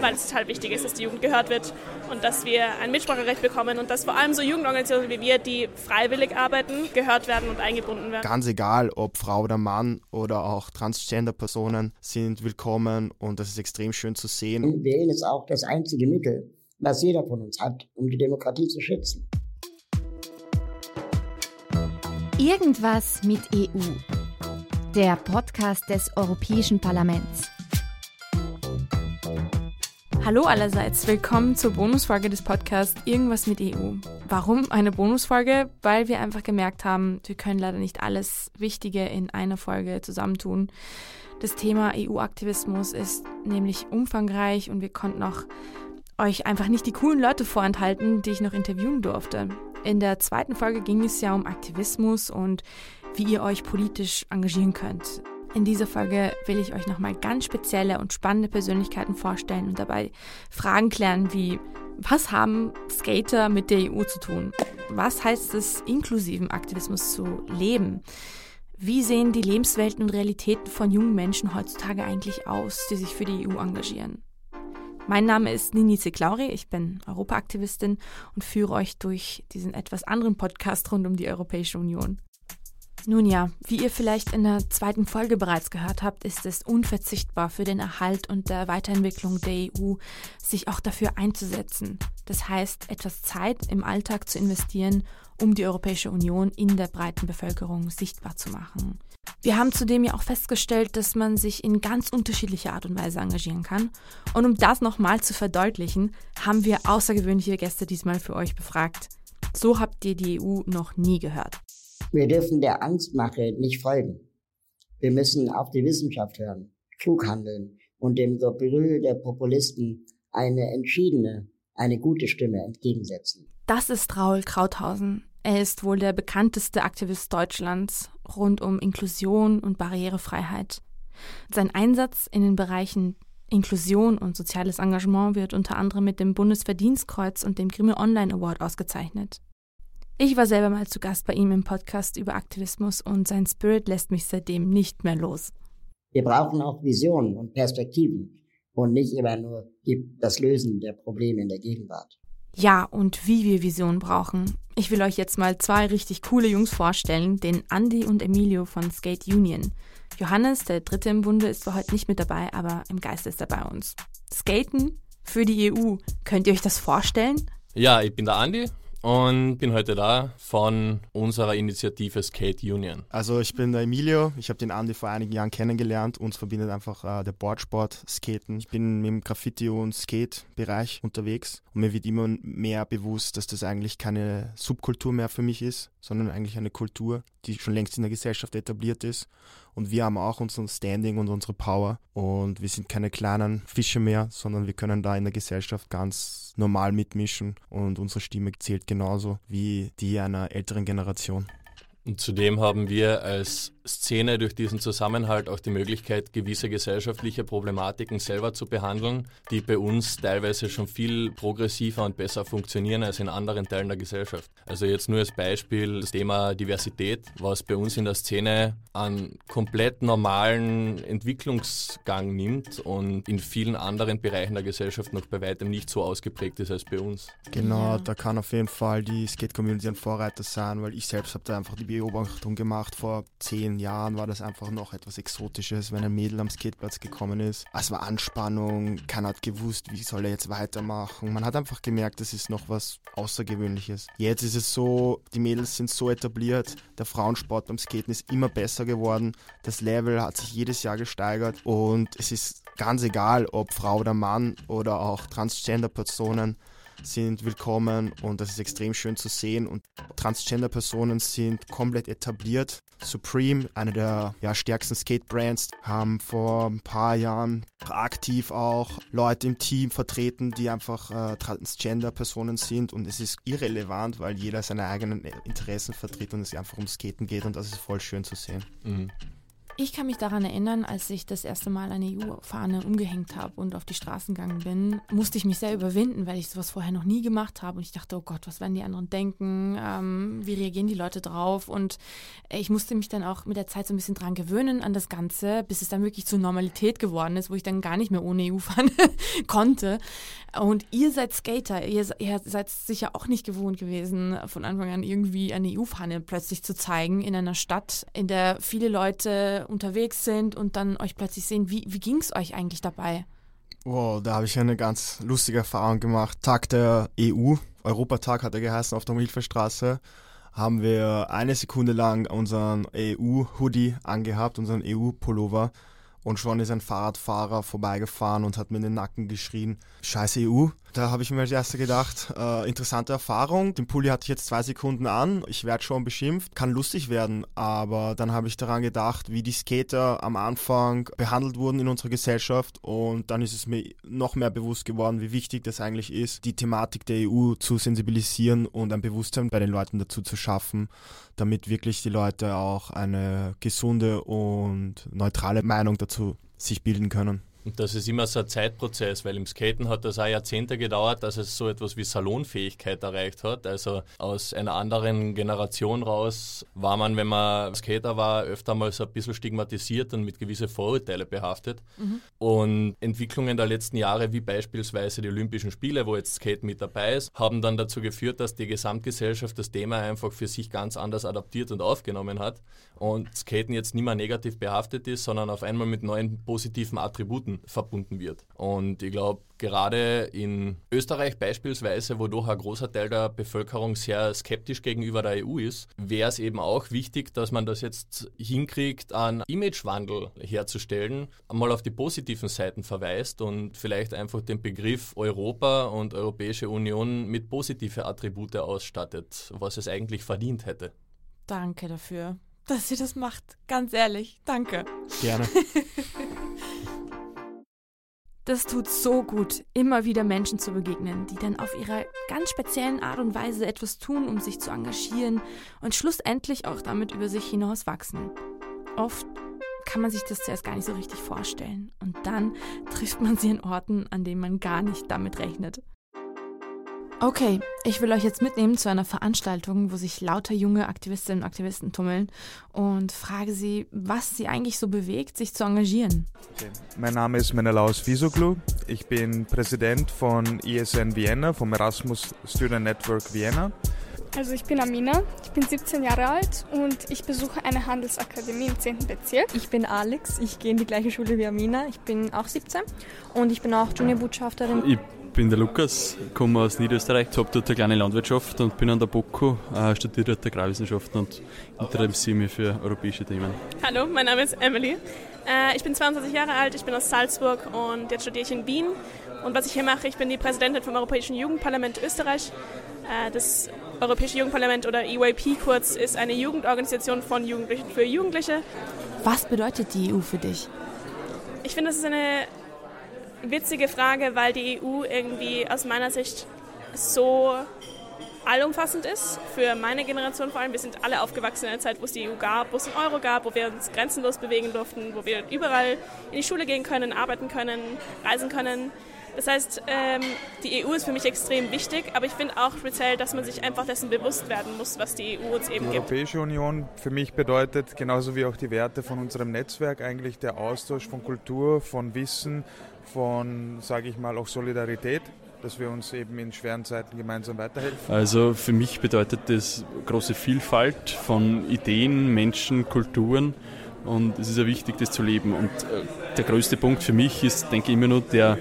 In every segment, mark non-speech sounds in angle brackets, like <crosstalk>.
weil es total wichtig ist, dass die Jugend gehört wird und dass wir ein Mitspracherecht bekommen und dass vor allem so Jugendorganisationen wie wir, die freiwillig arbeiten, gehört werden und eingebunden werden. Ganz egal, ob Frau oder Mann oder auch Transgender-Personen sind willkommen und das ist extrem schön zu sehen. Und wählen ist auch das einzige Mittel, was jeder von uns hat, um die Demokratie zu schützen. Irgendwas mit EU. Der Podcast des Europäischen Parlaments. Hallo allerseits, willkommen zur Bonusfolge des Podcasts Irgendwas mit EU. Warum eine Bonusfolge? Weil wir einfach gemerkt haben, wir können leider nicht alles Wichtige in einer Folge zusammentun. Das Thema EU-Aktivismus ist nämlich umfangreich und wir konnten auch euch einfach nicht die coolen Leute vorenthalten, die ich noch interviewen durfte. In der zweiten Folge ging es ja um Aktivismus und wie ihr euch politisch engagieren könnt. In dieser Folge will ich euch nochmal ganz spezielle und spannende Persönlichkeiten vorstellen und dabei Fragen klären wie, was haben Skater mit der EU zu tun? Was heißt es, inklusiven Aktivismus zu leben? Wie sehen die Lebenswelten und Realitäten von jungen Menschen heutzutage eigentlich aus, die sich für die EU engagieren? Mein Name ist Nini Zeklauri, ich bin Europaaktivistin und führe euch durch diesen etwas anderen Podcast rund um die Europäische Union. Nun ja, wie ihr vielleicht in der zweiten Folge bereits gehört habt, ist es unverzichtbar für den Erhalt und der Weiterentwicklung der EU, sich auch dafür einzusetzen. Das heißt, etwas Zeit im Alltag zu investieren, um die Europäische Union in der breiten Bevölkerung sichtbar zu machen. Wir haben zudem ja auch festgestellt, dass man sich in ganz unterschiedlicher Art und Weise engagieren kann. Und um das nochmal zu verdeutlichen, haben wir außergewöhnliche Gäste diesmal für euch befragt. So habt ihr die EU noch nie gehört. Wir dürfen der Angstmache nicht folgen. Wir müssen auf die Wissenschaft hören, klug handeln und dem Gebrüll der Populisten eine entschiedene, eine gute Stimme entgegensetzen. Das ist Raul Krauthausen. Er ist wohl der bekannteste Aktivist Deutschlands rund um Inklusion und Barrierefreiheit. Sein Einsatz in den Bereichen Inklusion und soziales Engagement wird unter anderem mit dem Bundesverdienstkreuz und dem Grimme Online Award ausgezeichnet. Ich war selber mal zu Gast bei ihm im Podcast über Aktivismus und sein Spirit lässt mich seitdem nicht mehr los. Wir brauchen auch Visionen und Perspektiven und nicht immer nur das Lösen der Probleme in der Gegenwart. Ja, und wie wir Visionen brauchen. Ich will euch jetzt mal zwei richtig coole Jungs vorstellen, den Andy und Emilio von Skate Union. Johannes, der dritte im Bunde, ist zwar heute nicht mit dabei, aber im Geist ist er bei uns. Skaten für die EU. Könnt ihr euch das vorstellen? Ja, ich bin der Andi, und bin heute da von unserer Initiative Skate Union. Also ich bin der Emilio, ich habe den Andi vor einigen Jahren kennengelernt. Uns verbindet einfach äh, der Boardsport, Skaten. Ich bin im Graffiti- und Skate-Bereich unterwegs und mir wird immer mehr bewusst, dass das eigentlich keine Subkultur mehr für mich ist, sondern eigentlich eine Kultur, die schon längst in der Gesellschaft etabliert ist. Und wir haben auch unser Standing und unsere Power. Und wir sind keine kleinen Fische mehr, sondern wir können da in der Gesellschaft ganz normal mitmischen. Und unsere Stimme zählt genauso wie die einer älteren Generation. Und zudem haben wir als Szene durch diesen Zusammenhalt auch die Möglichkeit, gewisse gesellschaftliche Problematiken selber zu behandeln, die bei uns teilweise schon viel progressiver und besser funktionieren als in anderen Teilen der Gesellschaft. Also jetzt nur als Beispiel das Thema Diversität, was bei uns in der Szene einen komplett normalen Entwicklungsgang nimmt und in vielen anderen Bereichen der Gesellschaft noch bei weitem nicht so ausgeprägt ist als bei uns. Genau, da kann auf jeden Fall die Skate-Community ein Vorreiter sein, weil ich selbst habe da einfach die Beobachtung gemacht vor zehn zehn Jahren war das einfach noch etwas Exotisches, wenn ein Mädel am Skateplatz gekommen ist. Es war Anspannung, keiner hat gewusst, wie soll er jetzt weitermachen. Man hat einfach gemerkt, das ist noch was Außergewöhnliches. Jetzt ist es so, die Mädels sind so etabliert, der Frauensport beim Skaten ist immer besser geworden, das Level hat sich jedes Jahr gesteigert und es ist ganz egal, ob Frau oder Mann oder auch Transgender-Personen sind willkommen und das ist extrem schön zu sehen. Und Transgender-Personen sind komplett etabliert. Supreme, eine der ja, stärksten Skate-Brands, haben vor ein paar Jahren aktiv auch Leute im Team vertreten, die einfach äh, Transgender-Personen sind. Und es ist irrelevant, weil jeder seine eigenen Interessen vertritt und es einfach ums Skaten geht und das ist voll schön zu sehen. Mhm. Ich kann mich daran erinnern, als ich das erste Mal eine EU-Fahne umgehängt habe und auf die Straßen gegangen bin, musste ich mich sehr überwinden, weil ich sowas vorher noch nie gemacht habe. Und ich dachte, oh Gott, was werden die anderen denken? Ähm, wie reagieren die Leute drauf? Und ich musste mich dann auch mit der Zeit so ein bisschen dran gewöhnen an das Ganze, bis es dann wirklich zur Normalität geworden ist, wo ich dann gar nicht mehr ohne EU-Fahne <laughs> konnte. Und ihr seid Skater, ihr, ihr seid sicher auch nicht gewohnt gewesen, von Anfang an irgendwie eine EU-Fahne plötzlich zu zeigen in einer Stadt, in der viele Leute unterwegs sind und dann euch plötzlich sehen. Wie, wie ging es euch eigentlich dabei? Wow, da habe ich eine ganz lustige Erfahrung gemacht. Tag der EU, Europatag hat er geheißen auf der Milferstraße, haben wir eine Sekunde lang unseren EU-Hoodie angehabt, unseren EU-Pullover und schon ist ein Fahrradfahrer vorbeigefahren und hat mir in den Nacken geschrien, scheiß EU. Da habe ich mir als erster gedacht, äh, interessante Erfahrung. Den Pulli hatte ich jetzt zwei Sekunden an. Ich werde schon beschimpft. Kann lustig werden. Aber dann habe ich daran gedacht, wie die Skater am Anfang behandelt wurden in unserer Gesellschaft. Und dann ist es mir noch mehr bewusst geworden, wie wichtig das eigentlich ist, die Thematik der EU zu sensibilisieren und ein Bewusstsein bei den Leuten dazu zu schaffen, damit wirklich die Leute auch eine gesunde und neutrale Meinung dazu sich bilden können. Und das ist immer so ein Zeitprozess, weil im Skaten hat das auch Jahrzehnte gedauert, dass es so etwas wie Salonfähigkeit erreicht hat. Also aus einer anderen Generation raus war man, wenn man Skater war, öfter mal so ein bisschen stigmatisiert und mit gewissen Vorurteile behaftet. Mhm. Und Entwicklungen der letzten Jahre, wie beispielsweise die Olympischen Spiele, wo jetzt Skate mit dabei ist, haben dann dazu geführt, dass die Gesamtgesellschaft das Thema einfach für sich ganz anders adaptiert und aufgenommen hat. Und Skaten jetzt nicht mehr negativ behaftet ist, sondern auf einmal mit neuen positiven Attributen Produkten verbunden wird. Und ich glaube, gerade in Österreich beispielsweise, wo doch ein großer Teil der Bevölkerung sehr skeptisch gegenüber der EU ist, wäre es eben auch wichtig, dass man das jetzt hinkriegt, einen Imagewandel herzustellen, einmal auf die positiven Seiten verweist und vielleicht einfach den Begriff Europa und Europäische Union mit positive Attribute ausstattet, was es eigentlich verdient hätte. Danke dafür, dass ihr das macht. Ganz ehrlich, danke. Gerne. <laughs> Das tut so gut, immer wieder Menschen zu begegnen, die dann auf ihre ganz speziellen Art und Weise etwas tun, um sich zu engagieren und schlussendlich auch damit über sich hinaus wachsen. Oft kann man sich das zuerst gar nicht so richtig vorstellen und dann <laughs> trifft man sie an Orten, an denen man gar nicht damit rechnet. Okay, ich will euch jetzt mitnehmen zu einer Veranstaltung, wo sich lauter junge Aktivistinnen und Aktivisten tummeln und frage sie, was sie eigentlich so bewegt, sich zu engagieren. Okay. Mein Name ist Menelaus Fisoglu. Ich bin Präsident von ESN Vienna, vom Erasmus Student Network Vienna. Also ich bin Amina, ich bin 17 Jahre alt und ich besuche eine Handelsakademie im 10. Bezirk. Ich bin Alex, ich gehe in die gleiche Schule wie Amina, ich bin auch 17 und ich bin auch Juniorbotschafterin. Ich bin der Lukas, komme aus Niederösterreich, habe dort eine kleine Landwirtschaft und bin an der BOKU, äh, studiere dort Agrarwissenschaften und interessiere mich für europäische Themen. Hallo, mein Name ist Emily. Äh, ich bin 22 Jahre alt, ich bin aus Salzburg und jetzt studiere ich in Wien. Und was ich hier mache, ich bin die Präsidentin vom Europäischen Jugendparlament Österreich. Äh, das Europäische Jugendparlament oder EYP kurz ist eine Jugendorganisation von Jugendlichen für Jugendliche. Was bedeutet die EU für dich? Ich finde, das ist eine witzige Frage, weil die EU irgendwie aus meiner Sicht so allumfassend ist, für meine Generation vor allem. Wir sind alle aufgewachsen in einer Zeit, wo es die EU gab, wo es den Euro gab, wo wir uns grenzenlos bewegen durften, wo wir überall in die Schule gehen können, arbeiten können, reisen können. Das heißt, ähm, die EU ist für mich extrem wichtig, aber ich finde auch speziell, dass man sich einfach dessen bewusst werden muss, was die EU uns eben die gibt. Die Europäische Union für mich bedeutet, genauso wie auch die Werte von unserem Netzwerk, eigentlich der Austausch von Kultur, von Wissen, von, sage ich mal, auch Solidarität dass wir uns eben in schweren Zeiten gemeinsam weiterhelfen? Also für mich bedeutet das große Vielfalt von Ideen, Menschen, Kulturen und es ist ja wichtig, das zu leben. Und äh, der größte Punkt für mich ist, denke ich, immer nur der,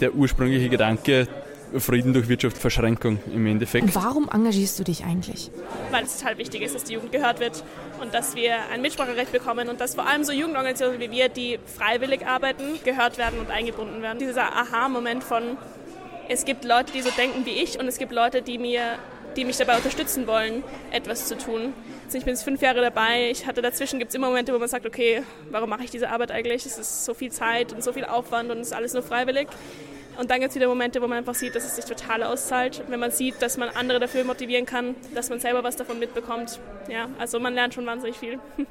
der ursprüngliche Gedanke, Frieden durch Wirtschaftsverschränkung im Endeffekt. Und warum engagierst du dich eigentlich? Weil es total wichtig ist, dass die Jugend gehört wird und dass wir ein Mitspracherecht bekommen und dass vor allem so Jugendorganisationen wie wir, die freiwillig arbeiten, gehört werden und eingebunden werden. Dieser Aha-Moment von, es gibt Leute, die so denken wie ich und es gibt Leute, die mir die mich dabei unterstützen wollen, etwas zu tun. Also ich bin jetzt fünf Jahre dabei. Ich hatte dazwischen gibt es immer Momente, wo man sagt, okay, warum mache ich diese Arbeit eigentlich? Es ist so viel Zeit und so viel Aufwand und es ist alles nur freiwillig. Und dann gibt es wieder Momente, wo man einfach sieht, dass es sich total auszahlt. Wenn man sieht, dass man andere dafür motivieren kann, dass man selber was davon mitbekommt. Ja, also man lernt schon wahnsinnig viel. <laughs>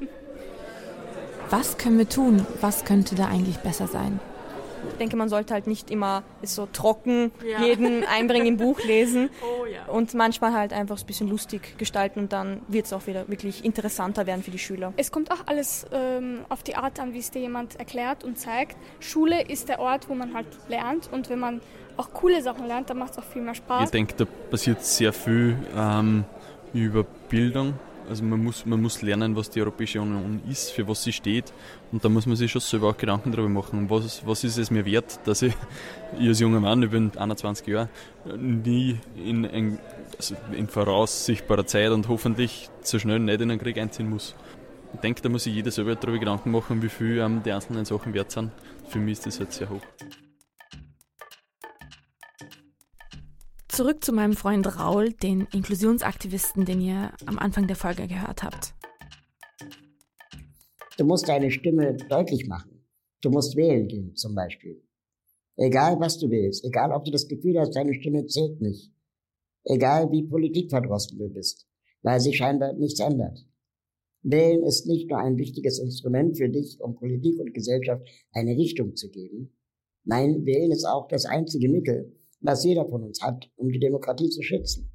Was können wir tun? Was könnte da eigentlich besser sein? Ich denke, man sollte halt nicht immer so trocken ja. jeden <laughs> einbringen im Buch lesen oh, ja. und manchmal halt einfach ein bisschen lustig gestalten und dann wird es auch wieder wirklich interessanter werden für die Schüler. Es kommt auch alles ähm, auf die Art an, wie es dir jemand erklärt und zeigt. Schule ist der Ort, wo man halt lernt und wenn man auch coole Sachen lernt, dann macht es auch viel mehr Spaß. Ich denke, da passiert sehr viel ähm, über Bildung also man muss, man muss lernen, was die Europäische Union ist, für was sie steht. Und da muss man sich schon selber auch Gedanken darüber machen, was, was ist es mir wert, dass ich, <laughs> ich als junger Mann, ich bin 21 Jahre, nie in, ein, also in voraussichtbarer Zeit und hoffentlich so schnell nicht in einen Krieg einziehen muss. Ich denke, da muss sich jeder selber darüber Gedanken machen, wie viel ähm, die einzelnen Sachen wert sind. Für mich ist das halt sehr hoch. Zurück zu meinem Freund Raul, den Inklusionsaktivisten, den ihr am Anfang der Folge gehört habt. Du musst deine Stimme deutlich machen. Du musst wählen gehen, zum Beispiel. Egal, was du willst, egal, ob du das Gefühl hast, deine Stimme zählt nicht. Egal, wie politikverdrossen du bist, weil sich scheinbar nichts ändert. Wählen ist nicht nur ein wichtiges Instrument für dich, um Politik und Gesellschaft eine Richtung zu geben. Nein, wählen ist auch das einzige Mittel, was jeder von uns hat, um die Demokratie zu schützen.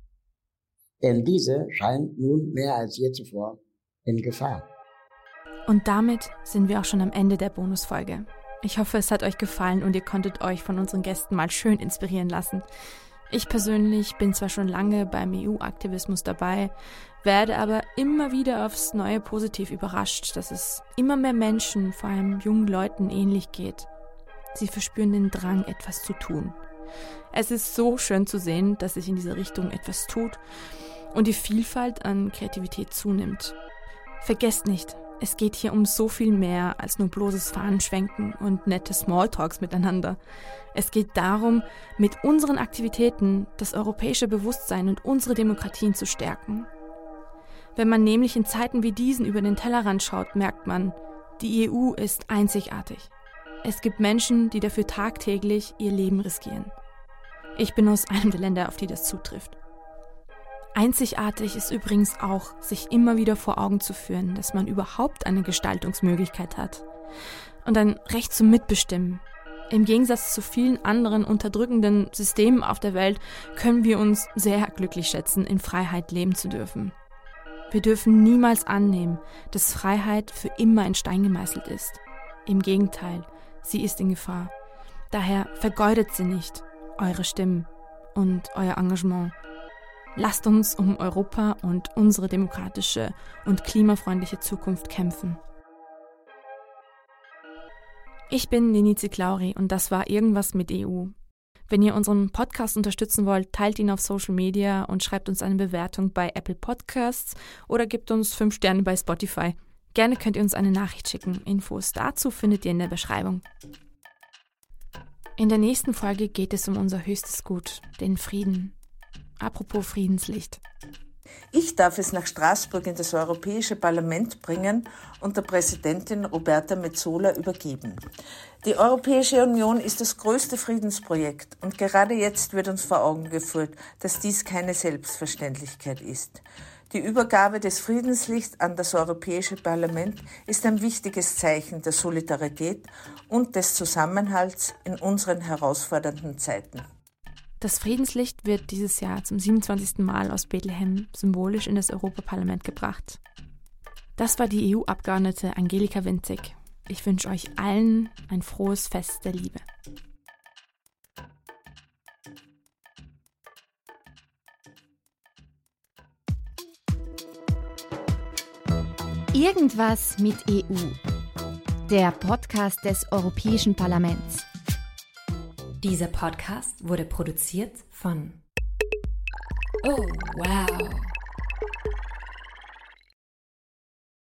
Denn diese scheint nun mehr als je zuvor in Gefahr. Und damit sind wir auch schon am Ende der Bonusfolge. Ich hoffe, es hat euch gefallen und ihr konntet euch von unseren Gästen mal schön inspirieren lassen. Ich persönlich bin zwar schon lange beim EU-Aktivismus dabei, werde aber immer wieder aufs Neue positiv überrascht, dass es immer mehr Menschen, vor allem jungen Leuten, ähnlich geht. Sie verspüren den Drang, etwas zu tun. Es ist so schön zu sehen, dass sich in dieser Richtung etwas tut und die Vielfalt an Kreativität zunimmt. Vergesst nicht, es geht hier um so viel mehr als nur bloßes Fahnenschwenken und nette Smalltalks miteinander. Es geht darum, mit unseren Aktivitäten das europäische Bewusstsein und unsere Demokratien zu stärken. Wenn man nämlich in Zeiten wie diesen über den Tellerrand schaut, merkt man, die EU ist einzigartig. Es gibt Menschen, die dafür tagtäglich ihr Leben riskieren. Ich bin aus einem der Länder, auf die das zutrifft. Einzigartig ist übrigens auch, sich immer wieder vor Augen zu führen, dass man überhaupt eine Gestaltungsmöglichkeit hat und ein Recht zum Mitbestimmen. Im Gegensatz zu vielen anderen unterdrückenden Systemen auf der Welt können wir uns sehr glücklich schätzen, in Freiheit leben zu dürfen. Wir dürfen niemals annehmen, dass Freiheit für immer in Stein gemeißelt ist. Im Gegenteil, sie ist in Gefahr. Daher vergeudet sie nicht, eure Stimmen und euer Engagement. Lasst uns um Europa und unsere demokratische und klimafreundliche Zukunft kämpfen. Ich bin Ninizi Klauri und das war Irgendwas mit EU. Wenn ihr unseren Podcast unterstützen wollt, teilt ihn auf Social Media und schreibt uns eine Bewertung bei Apple Podcasts oder gebt uns 5 Sterne bei Spotify. Gerne könnt ihr uns eine Nachricht schicken. Infos dazu findet ihr in der Beschreibung. In der nächsten Folge geht es um unser höchstes Gut, den Frieden. Apropos Friedenslicht. Ich darf es nach Straßburg in das Europäische Parlament bringen und der Präsidentin Roberta Metzola übergeben. Die Europäische Union ist das größte Friedensprojekt und gerade jetzt wird uns vor Augen geführt, dass dies keine Selbstverständlichkeit ist. Die Übergabe des Friedenslichts an das Europäische Parlament ist ein wichtiges Zeichen der Solidarität und des Zusammenhalts in unseren herausfordernden Zeiten. Das Friedenslicht wird dieses Jahr zum 27. Mal aus Bethlehem symbolisch in das Europaparlament gebracht. Das war die EU-Abgeordnete Angelika Winzig. Ich wünsche euch allen ein frohes Fest der Liebe. Irgendwas mit EU. Der Podcast des Europäischen Parlaments. Dieser Podcast wurde produziert von Oh, wow.